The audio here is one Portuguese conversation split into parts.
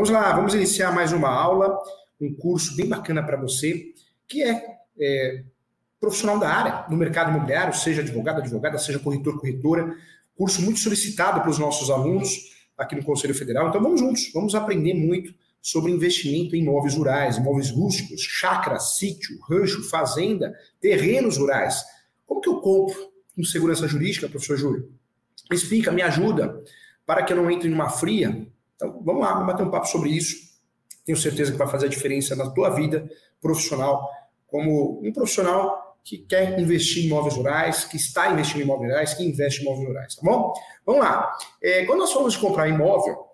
Vamos lá, vamos iniciar mais uma aula, um curso bem bacana para você, que é, é, profissional da área, no mercado imobiliário, seja advogado, advogada, seja corretor, corretora. Curso muito solicitado pelos nossos alunos aqui no Conselho Federal. Então vamos juntos, vamos aprender muito sobre investimento em imóveis rurais, imóveis rústicos, chácara, sítio, rancho, fazenda, terrenos rurais. Como que eu compro com segurança jurídica, professor Júlio? Explica, me ajuda, para que eu não entre numa fria. Então, vamos lá, vamos bater um papo sobre isso. Tenho certeza que vai fazer a diferença na tua vida profissional, como um profissional que quer investir em imóveis rurais, que está investindo em imóveis rurais, que investe em imóveis rurais, tá bom? Vamos lá. É, quando nós falamos de comprar imóvel,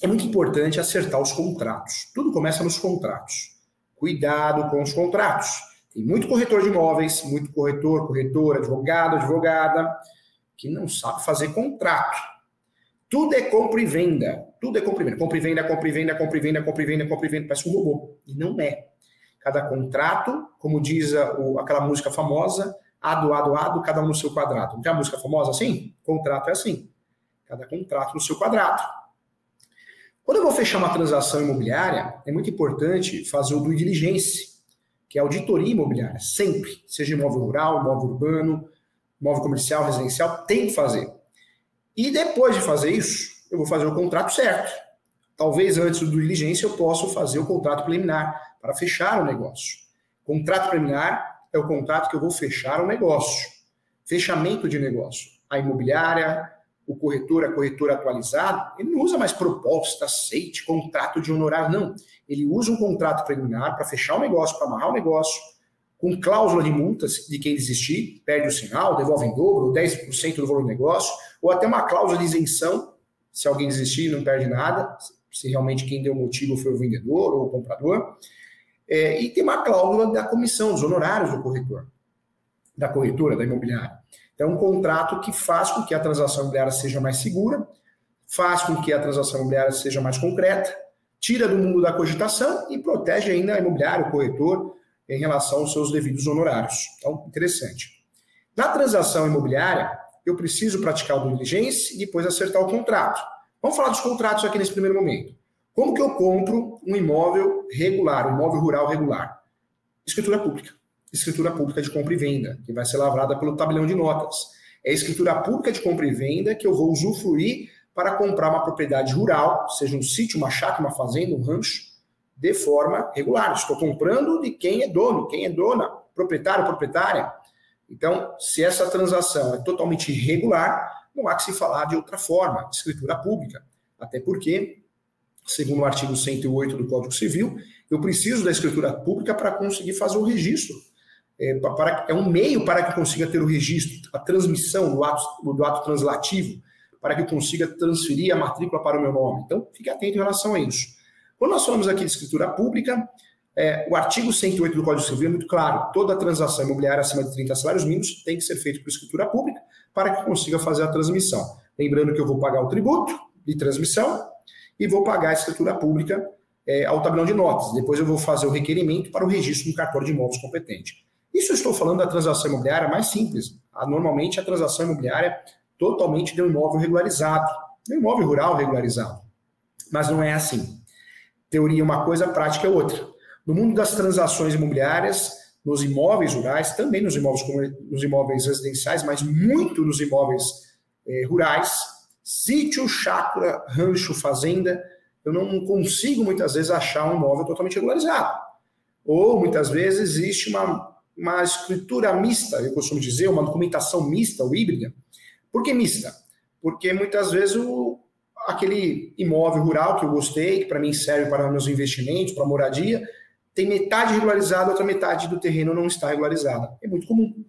é muito importante acertar os contratos. Tudo começa nos contratos. Cuidado com os contratos. Tem muito corretor de imóveis, muito corretor, corretora, advogado, advogada, que não sabe fazer contrato. Tudo é compra e venda. Tudo é compra e venda. Compra e venda, compra e venda, compra e venda, compra e venda, compra e venda. Parece um robô. E não é. Cada contrato, como diz a, o, aquela música famosa, ado, ado, ado, cada um no seu quadrado. Não tem a música famosa assim? Contrato é assim. Cada contrato no seu quadrado. Quando eu vou fechar uma transação imobiliária, é muito importante fazer o due diligence, que é auditoria imobiliária, sempre, seja imóvel rural, imóvel urbano, imóvel comercial, residencial, tem que fazer. E depois de fazer isso, eu vou fazer o contrato certo. Talvez antes do diligência eu possa fazer o contrato preliminar para fechar o negócio. Contrato preliminar é o contrato que eu vou fechar o negócio. Fechamento de negócio. A imobiliária, o corretor, a corretora atualizado, ele não usa mais proposta, aceite, contrato de honorário, não. Ele usa um contrato preliminar para fechar o negócio, para amarrar o negócio, com cláusula de multas de quem desistir, perde o sinal, devolve em dobro, 10% do valor do negócio, ou até uma cláusula de isenção, se alguém desistir, não perde nada, se realmente quem deu motivo foi o vendedor ou o comprador. É, e tem uma cláusula da comissão, dos honorários do corretor, da corretora, da imobiliária. É um contrato que faz com que a transação imobiliária seja mais segura, faz com que a transação imobiliária seja mais concreta, tira do mundo da cogitação e protege ainda a imobiliária, o corretor, em relação aos seus devidos honorários. Então, interessante. Na transação imobiliária, eu preciso praticar o diligência e depois acertar o contrato. Vamos falar dos contratos aqui nesse primeiro momento. Como que eu compro um imóvel regular, um imóvel rural regular? Escritura pública escritura pública de compra e venda, que vai ser lavrada pelo tabelião de notas. É a escritura pública de compra e venda que eu vou usufruir para comprar uma propriedade rural, seja um sítio, uma chácara, uma fazenda, um rancho, de forma regular. Estou comprando de quem é dono, quem é dona, proprietário, proprietária. Então, se essa transação é totalmente irregular, não há que se falar de outra forma, de escritura pública. Até porque, segundo o artigo 108 do Código Civil, eu preciso da escritura pública para conseguir fazer o registro é, para, é um meio para que consiga ter o registro, a transmissão do ato, do ato translativo, para que eu consiga transferir a matrícula para o meu nome. Então, fique atento em relação a isso. Quando nós falamos aqui de escritura pública, é, o artigo 108 do Código Civil é muito claro: toda transação imobiliária acima de 30 salários mínimos tem que ser feita por escritura pública para que consiga fazer a transmissão. Lembrando que eu vou pagar o tributo de transmissão e vou pagar a escritura pública é, ao tabelão de notas. Depois eu vou fazer o requerimento para o registro no cartório de imóveis competente. Isso eu estou falando da transação imobiliária mais simples. Normalmente a transação imobiliária totalmente de um imóvel regularizado, de um imóvel rural regularizado. Mas não é assim. Teoria é uma coisa, prática é outra. No mundo das transações imobiliárias, nos imóveis rurais, também nos imóveis, nos imóveis residenciais, mas muito nos imóveis eh, rurais, sítio, chácara, rancho, fazenda, eu não consigo muitas vezes achar um imóvel totalmente regularizado. Ou muitas vezes existe uma uma escritura mista, eu costumo dizer, uma documentação mista ou híbrida. Por que mista? Porque muitas vezes o, aquele imóvel rural que eu gostei, que para mim serve para meus investimentos, para moradia, tem metade regularizada, outra metade do terreno não está regularizada. É muito comum.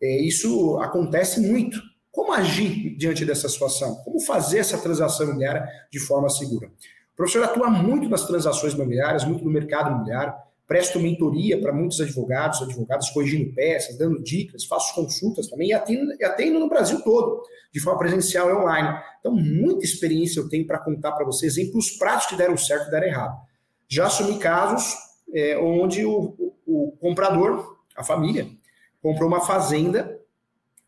É, isso acontece muito. Como agir diante dessa situação? Como fazer essa transação imobiliária de forma segura? O professor atua muito nas transações imobiliárias, muito no mercado imobiliário presto mentoria para muitos advogados, advogadas corrigindo peças, dando dicas, faço consultas também e atendo, e atendo no Brasil todo, de forma presencial e online. Então, muita experiência eu tenho para contar para vocês, exemplos práticos que deram certo e deram errado. Já assumi casos é, onde o, o, comprador, a família, comprou uma fazenda,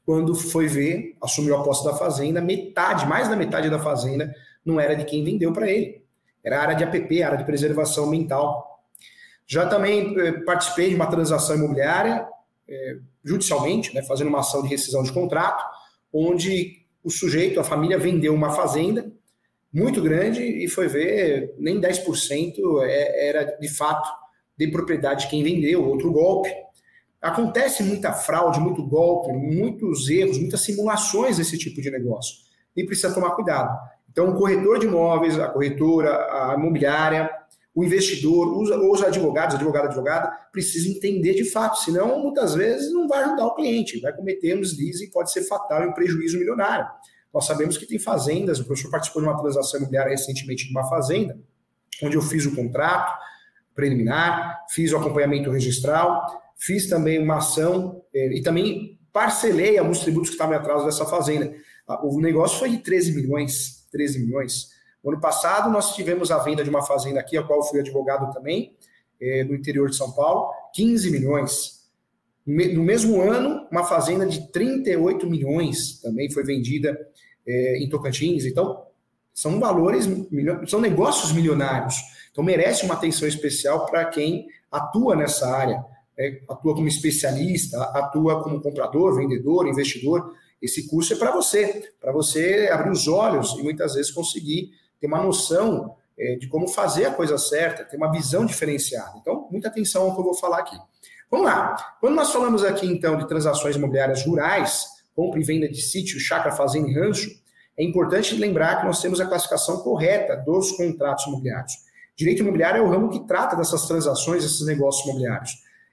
quando foi ver, assumiu a posse da fazenda, metade, mais da metade da fazenda, não era de quem vendeu para ele. Era área de APP, área de preservação ambiental. Já também eh, participei de uma transação imobiliária, eh, judicialmente, né, fazendo uma ação de rescisão de contrato, onde o sujeito, a família, vendeu uma fazenda muito grande e foi ver, nem 10% é, era de fato de propriedade de quem vendeu, outro golpe. Acontece muita fraude, muito golpe, muitos erros, muitas simulações nesse tipo de negócio. E precisa tomar cuidado. Então, o corretor de imóveis, a corretora, a imobiliária, o investidor, os, os advogados, advogado, advogada, precisam entender de fato, senão muitas vezes não vai ajudar o cliente, vai cometer um deslize e pode ser fatal e um prejuízo milionário. Nós sabemos que tem fazendas, o professor participou de uma transação imobiliária recentemente de uma fazenda, onde eu fiz o contrato preliminar, fiz o acompanhamento registral, fiz também uma ação eh, e também parcelei alguns tributos que estavam atrás dessa fazenda. O negócio foi de 13 milhões, 13 milhões. No ano passado, nós tivemos a venda de uma fazenda aqui, a qual fui advogado também, eh, no interior de São Paulo, 15 milhões. No mesmo ano, uma fazenda de 38 milhões também foi vendida é, em Tocantins. Então, são valores, são negócios milionários. Então, merece uma atenção especial para quem atua nessa área, é, atua como especialista, atua como comprador, vendedor, investidor. Esse curso é para você, para você abrir os olhos e muitas vezes conseguir ter uma noção é, de como fazer a coisa certa, ter uma visão diferenciada. Então, muita atenção ao que eu vou falar aqui. Vamos lá. Quando nós falamos aqui, então, de transações imobiliárias rurais, compra e venda de sítio, chácara, fazenda e rancho, é importante lembrar que nós temos a classificação correta dos contratos imobiliários. Direito imobiliário é o ramo que trata dessas transações, desses negócios imobiliários.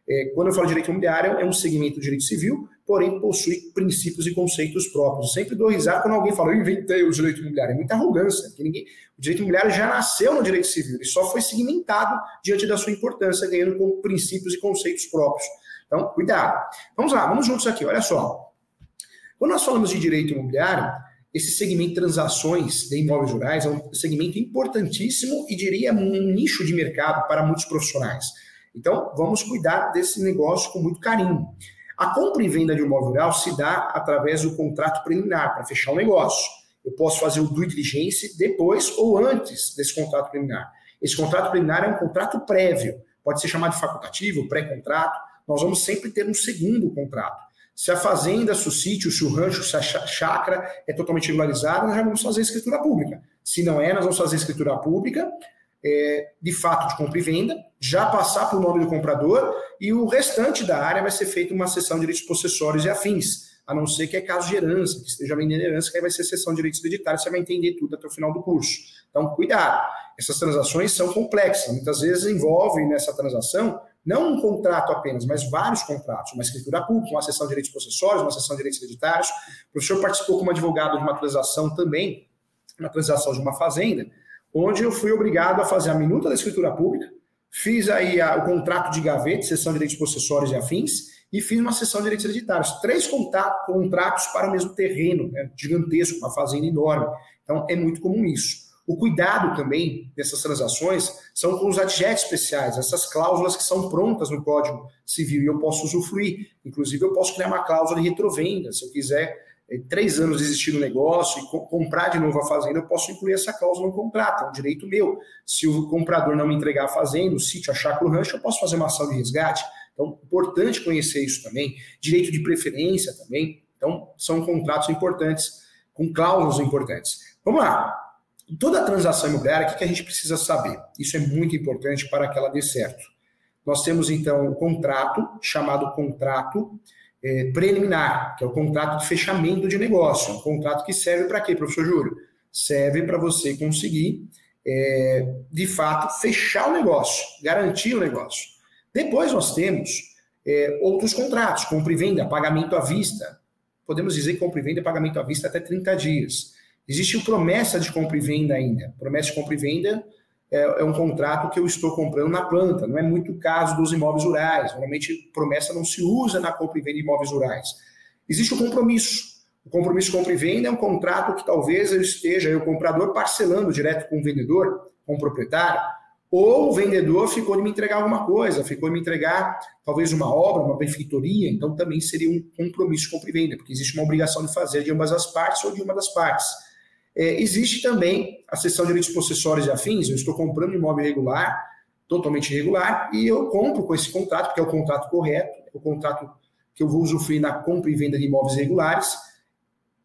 É, quando eu falo direito imobiliário, é um segmento do direito civil, porém possui princípios e conceitos próprios. Eu sempre dou risada quando alguém fala, eu inventei o direito imobiliário. É muita arrogância, que ninguém... o direito imobiliário já nasceu no direito civil, ele só foi segmentado diante da sua importância, ganhando com princípios e conceitos próprios. Então, cuidado. Vamos lá, vamos juntos aqui, olha só. Quando nós falamos de direito imobiliário, esse segmento de transações de imóveis rurais é um segmento importantíssimo e diria um nicho de mercado para muitos profissionais. Então, vamos cuidar desse negócio com muito carinho. A compra e venda de um imóvel rural se dá através do contrato preliminar, para fechar o negócio. Eu posso fazer o due diligence depois ou antes desse contrato preliminar. Esse contrato preliminar é um contrato prévio, pode ser chamado de facultativo, pré-contrato. Nós vamos sempre ter um segundo contrato. Se a fazenda, se o sítio, se o rancho, se a chácara é totalmente regularizada, nós já vamos fazer escritura pública. Se não é, nós vamos fazer escritura pública é, de fato de compra e venda, já passar para o nome do comprador e o restante da área vai ser feita uma sessão de direitos possessórios e afins, a não ser que é caso de herança, que esteja vendendo herança, que aí vai ser sessão de direitos hereditários, você vai entender tudo até o final do curso. Então, cuidado. Essas transações são complexas, muitas vezes envolvem nessa transação não um contrato apenas, mas vários contratos, uma escritura pública, uma sessão de direitos possessórios, uma sessão de direitos hereditários. O professor participou como advogado de uma transação também, uma transação de uma fazenda, onde eu fui obrigado a fazer a minuta da escritura pública, fiz aí a, o contrato de gaveta, sessão de direitos possessórios e afins, e fiz uma sessão de direitos hereditários. Três contratos para o mesmo terreno, né, gigantesco, uma fazenda enorme. Então, é muito comum isso. O cuidado também dessas transações são com os adjetos especiais, essas cláusulas que são prontas no Código Civil e eu posso usufruir. Inclusive, eu posso criar uma cláusula de retrovenda, se eu quiser três anos existir no negócio e co comprar de novo a fazenda, eu posso incluir essa cláusula no contrato, é um direito meu. Se o comprador não me entregar a fazenda, o sítio, a chácara, o rancho, eu posso fazer uma ação de resgate. Então, importante conhecer isso também. Direito de preferência também. Então, são contratos importantes, com cláusulas importantes. Vamos lá. Toda transação imobiliária, o que a gente precisa saber? Isso é muito importante para que ela dê certo. Nós temos, então, o contrato, chamado contrato é, preliminar, que é o contrato de fechamento de negócio. Um contrato que serve para quê, professor Júlio? Serve para você conseguir, é, de fato, fechar o negócio, garantir o negócio. Depois nós temos é, outros contratos, compra e venda, pagamento à vista. Podemos dizer que compra e venda é pagamento à vista até 30 dias. Existe promessa de compra e venda ainda. Promessa de compra e venda é, é, um contrato que eu estou comprando na planta. Não é muito o caso dos imóveis rurais. Normalmente, promessa não se usa na compra e venda de imóveis rurais. Existe o compromisso. O compromisso de compra e venda é um contrato que talvez eu esteja, eu, comprador, parcelando direto com o vendedor, com o proprietário, ou o vendedor ficou de me entregar alguma coisa, ficou de me entregar talvez uma obra, uma benfeitoria, então também seria um compromisso de compra e venda, porque existe uma obrigação de fazer de ambas as partes ou de uma das partes. É, existe também a seção de direitos possessórios e afins, eu estou comprando imóvel irregular, totalmente irregular, e eu compro com esse contrato, porque é o contrato correto, é o contrato que eu vou usufruir na compra e venda de imóveis irregulares,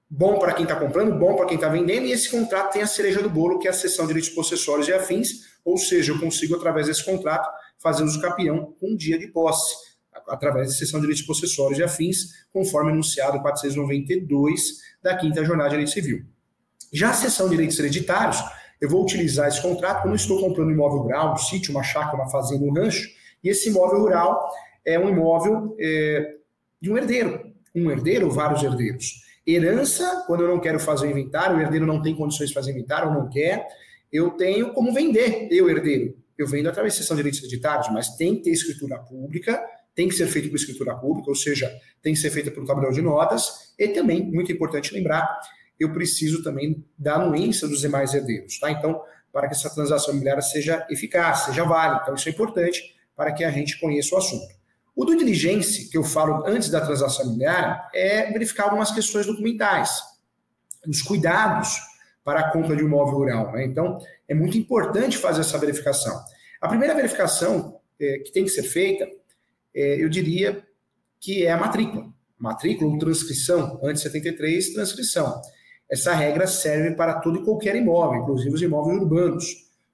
bom para quem está comprando, bom para quem está vendendo, e esse contrato tem a cereja do bolo, que é a seção de direitos possessórios e afins, ou seja, eu consigo, através desse contrato, fazer uso capião um dia de posse, através da seção de direitos possessórios e afins, conforme anunciado 492 da quinta jornada de direito civil. Já a seção de direitos hereditários, eu vou utilizar esse contrato quando estou comprando um imóvel rural, um sítio, uma chácara, uma fazenda, um rancho, e esse imóvel rural é um imóvel é, de um herdeiro, um herdeiro ou vários herdeiros. Herança, quando eu não quero fazer o inventário, o herdeiro não tem condições de fazer inventário ou não quer, eu tenho como vender, eu herdeiro. Eu vendo através da seção de direitos hereditários, mas tem que ter escritura pública, tem que ser feito por escritura pública, ou seja, tem que ser feita pelo tabelião de notas, e também, muito importante lembrar, eu preciso também da anuência dos demais herdeiros, tá? Então, para que essa transação imobiliária seja eficaz, seja válida. Então, isso é importante para que a gente conheça o assunto. O do diligência, que eu falo antes da transação imobiliária, é verificar algumas questões documentais, os cuidados para a compra de um imóvel rural. Né? Então, é muito importante fazer essa verificação. A primeira verificação é, que tem que ser feita, é, eu diria que é a matrícula. Matrícula ou transcrição, antes de 73, transcrição. Essa regra serve para todo e qualquer imóvel, inclusive os imóveis urbanos.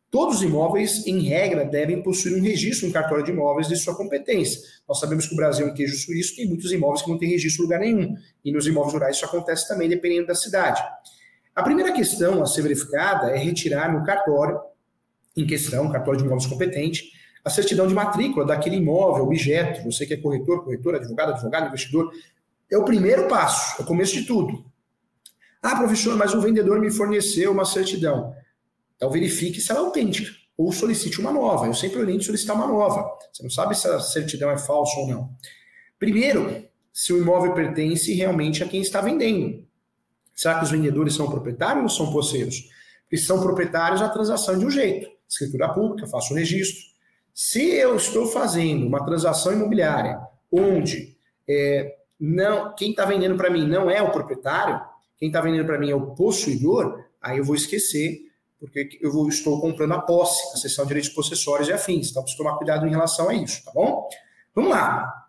Todos os imóveis, em regra, devem possuir um registro no cartório de imóveis de sua competência. Nós sabemos que o Brasil é um queijo suíço, tem muitos imóveis que não têm registro em lugar nenhum. E nos imóveis rurais isso acontece também, dependendo da cidade. A primeira questão a ser verificada é retirar no cartório, em questão, cartório de imóveis competente, a certidão de matrícula daquele imóvel, objeto. Você que é corretor, corretor, advogado, advogado, investidor. É o primeiro passo, é o começo de tudo. Ah, professor, mas o vendedor me forneceu uma certidão. Então verifique se ela é autêntica ou solicite uma nova. Eu sempre oriento solicitar uma nova. Você não sabe se a certidão é falsa ou não. Primeiro, se o imóvel pertence realmente a quem está vendendo. Será que os vendedores são proprietários ou são posseiros? Se são proprietários, a transação é de um jeito. Escritura pública, faço o registro. Se eu estou fazendo uma transação imobiliária onde é, não, quem está vendendo para mim não é o proprietário, quem está vendendo para mim é o possuidor, aí eu vou esquecer, porque eu vou, estou comprando a posse, a seção de direitos possessórios e afins. Então, preciso tomar cuidado em relação a isso, tá bom? Vamos lá.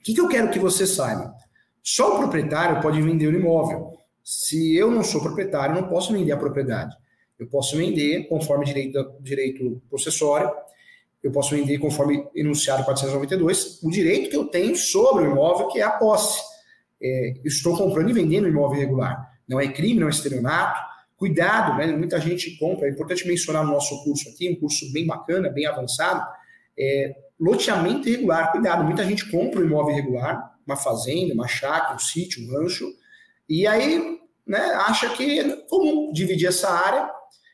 O que, que eu quero que você saiba? Só o proprietário pode vender o imóvel. Se eu não sou proprietário, não posso vender a propriedade. Eu posso vender conforme direito, direito possessório, eu posso vender conforme enunciado 492, o direito que eu tenho sobre o imóvel, que é a posse é, estou comprando e vendendo imóvel irregular. Não é crime, não é estelionato. Cuidado, né? muita gente compra. É importante mencionar no nosso curso aqui, um curso bem bacana, bem avançado. É, loteamento irregular, cuidado. Muita gente compra um imóvel irregular, uma fazenda, uma chácara, um sítio, um rancho, e aí né, acha que é comum dividir essa área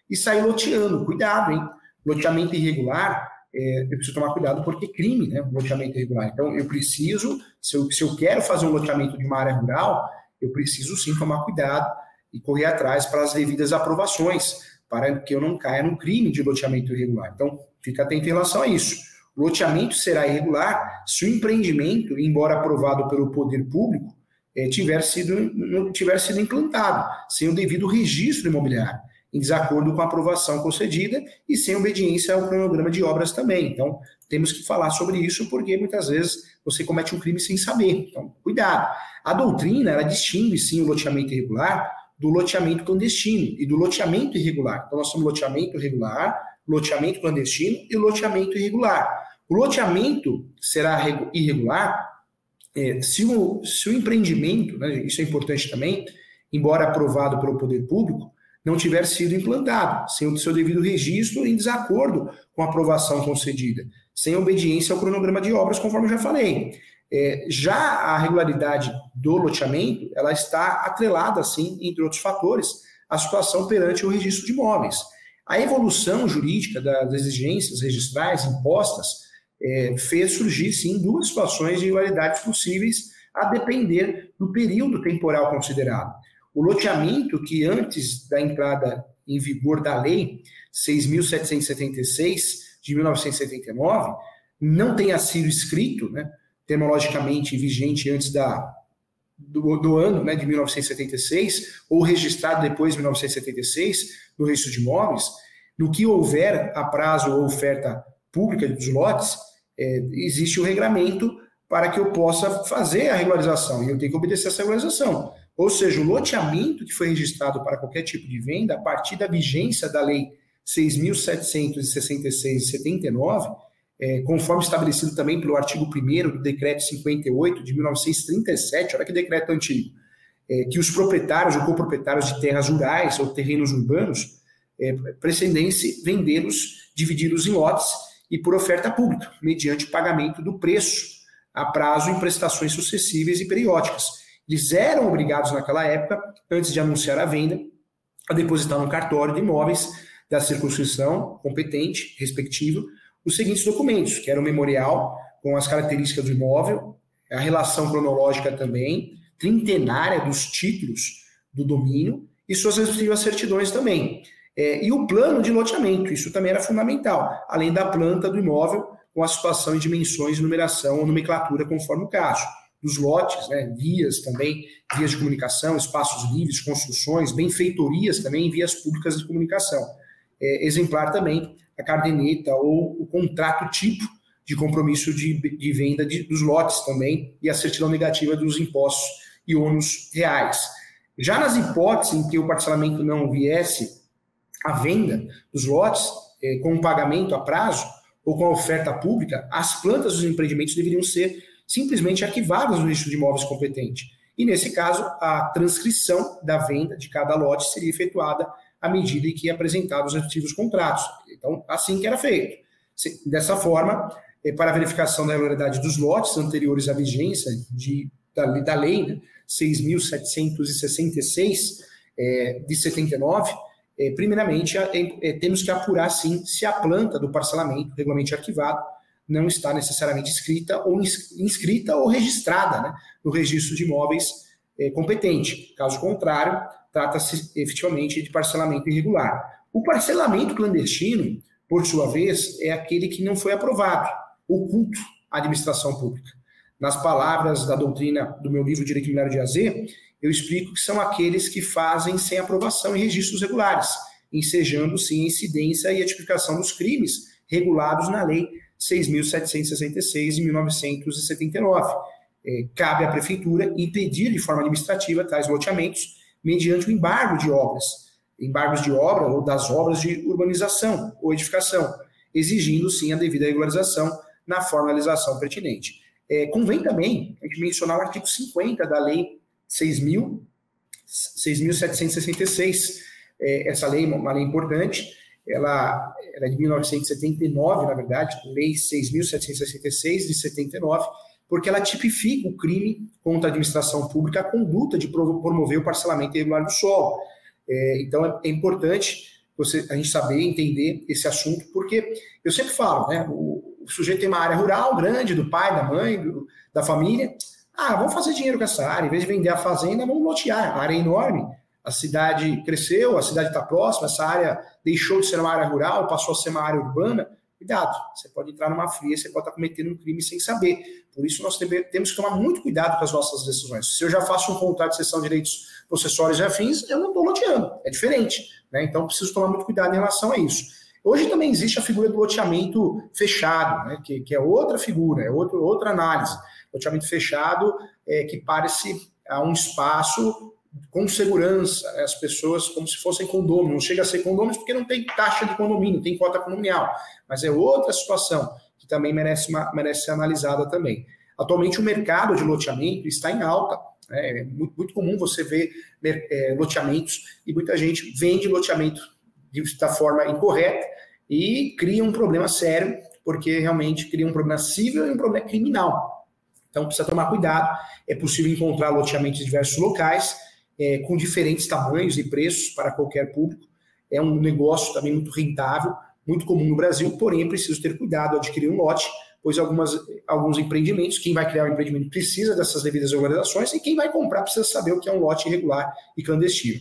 e sair loteando. Cuidado, hein? Loteamento irregular é, eu preciso tomar cuidado porque crime, né? Um loteamento irregular. Então, eu preciso, se eu, se eu quero fazer um loteamento de uma área rural, eu preciso sim tomar cuidado e correr atrás para as devidas aprovações, para que eu não caia no crime de loteamento irregular. Então, fica atento em relação a isso. O loteamento será irregular se o empreendimento, embora aprovado pelo poder público, é, tiver, sido, não tiver sido implantado, sem o devido registro imobiliário em desacordo com a aprovação concedida e sem obediência ao cronograma de obras também. Então, temos que falar sobre isso porque muitas vezes você comete um crime sem saber. Então, cuidado. A doutrina, ela distingue sim o loteamento irregular do loteamento clandestino e do loteamento irregular. Então, nós temos loteamento regular, loteamento clandestino e loteamento irregular. O loteamento será irregular é, se, o, se o empreendimento, né, isso é importante também, embora aprovado pelo poder público, não tiver sido implantado, sem o seu devido registro em desacordo com a aprovação concedida, sem obediência ao cronograma de obras, conforme já falei. É, já a regularidade do loteamento, ela está atrelada, assim, entre outros fatores, à situação perante o registro de imóveis. A evolução jurídica das exigências registrais impostas é, fez surgir, sim, duas situações de irregularidades possíveis a depender do período temporal considerado. O loteamento, que antes da entrada em vigor da Lei 6.776 de 1979, não tenha sido escrito, né, terminologicamente vigente antes da, do, do, ano né, de 1976, ou registrado depois de 1976 no registro de imóveis, no que houver a prazo ou oferta pública dos lotes, é, existe o regramento para que eu possa fazer a regularização, e eu tenho que obedecer essa regularização. Ou seja, o loteamento que foi registrado para qualquer tipo de venda, a partir da vigência da Lei 6.766 de 79, é, conforme estabelecido também pelo artigo 1 do Decreto 58 de 1937, olha que decreto antigo, é, que os proprietários ou coproprietários de terras rurais ou terrenos urbanos é, precedem-se vendê-los, dividi-los em lotes e por oferta pública, mediante pagamento do preço a prazo em prestações sucessíveis e periódicas. Eles eram obrigados naquela época, antes de anunciar a venda, a depositar no cartório de imóveis da circunscrição competente, respectivo, os seguintes documentos, que era o memorial com as características do imóvel, a relação cronológica também, trintenária dos títulos do domínio e suas respectivas certidões também. É, e o plano de loteamento, isso também era fundamental, além da planta do imóvel com a situação e dimensões, numeração ou nomenclatura conforme o caso. Dos lotes, né, vias também, vias de comunicação, espaços livres, construções, benfeitorias também, vias públicas de comunicação. É, exemplar também a cardeneta ou o contrato tipo de compromisso de, de venda de, dos lotes também e a certidão negativa dos impostos e ônus reais. Já nas hipóteses em que o parcelamento não viesse à venda dos lotes, é, com o pagamento a prazo ou com a oferta pública, as plantas dos empreendimentos deveriam ser simplesmente arquivadas no registro de imóveis competente. E, nesse caso, a transcrição da venda de cada lote seria efetuada à medida em que apresentados os respectivos contratos. Então, assim que era feito. Dessa forma, é, para a verificação da regularidade dos lotes anteriores à vigência de, da, da lei né, 6.766 é, de 79, é, primeiramente é, temos que apurar, sim, se a planta do parcelamento, regularmente arquivado, não está necessariamente escrita ou inscrita ou registrada né, no registro de imóveis é, competente. Caso contrário, trata-se efetivamente de parcelamento irregular. O parcelamento clandestino, por sua vez, é aquele que não foi aprovado, oculto à administração pública. Nas palavras da doutrina do meu livro Direito Imobiliário de AZ, eu explico que são aqueles que fazem sem aprovação em registros regulares, ensejando sim a incidência e a tipificação dos crimes regulados na Lei 6.766 de 1979. É, cabe à Prefeitura impedir de forma administrativa tais loteamentos mediante o embargo de obras, embargos de obra ou das obras de urbanização ou edificação, exigindo sim a devida regularização na formalização pertinente. É, convém também a gente mencionar o artigo 50 da Lei 6.766. É, essa lei é uma lei importante, ela, ela é de 1979, na verdade, Lei 6.766 de 79, porque ela tipifica o crime contra a administração pública, a conduta de promover o parcelamento irregular do solo. É, então é, é, importante você, a gente saber, entender esse assunto, porque eu sempre falo, né, o, o sujeito tem uma área rural grande, do pai, da mãe, do, da família, ah, vamos fazer dinheiro com essa área, em vez de vender a fazenda, vamos lotear, a área é enorme, a cidade cresceu, a cidade está próxima, essa área deixou de ser uma área rural, passou a ser uma área urbana, Cuidado, você pode entrar numa fria, você pode estar cometendo um crime sem saber. Por isso, nós temos que tomar muito cuidado com as nossas decisões. Se eu já faço um contrato de cessão de direitos processuários e afins, eu não estou loteando, é diferente. Né? Então, preciso tomar muito cuidado em relação a isso. Hoje também existe a figura do loteamento fechado, né? que, que, é outra figura, é outro, outra análise. Loteamento fechado é que parece a um espaço com segurança, as pessoas como se fossem condomínio. Não chega a ser condomínio porque não tem taxa de condomínio, tem cota condominial. Mas é outra situação que também merece, uma, merece ser analisada também. Atualmente o mercado de loteamento está em alta. Né, é muito, muito comum você ver é, loteamentos e muita gente vende loteamento da forma incorreta e cria um problema sério, porque realmente cria um problema civil e um problema criminal. Então precisa tomar cuidado. É possível encontrar loteamentos em diversos locais é, com diferentes tamanhos e preços para qualquer público. É um negócio também muito rentável, muito comum no Brasil, porém é preciso ter cuidado ao adquirir um lote, pois algumas, alguns empreendimentos, quem vai criar um empreendimento precisa dessas devidas organizações e quem vai comprar precisa saber o que é um lote irregular e clandestino.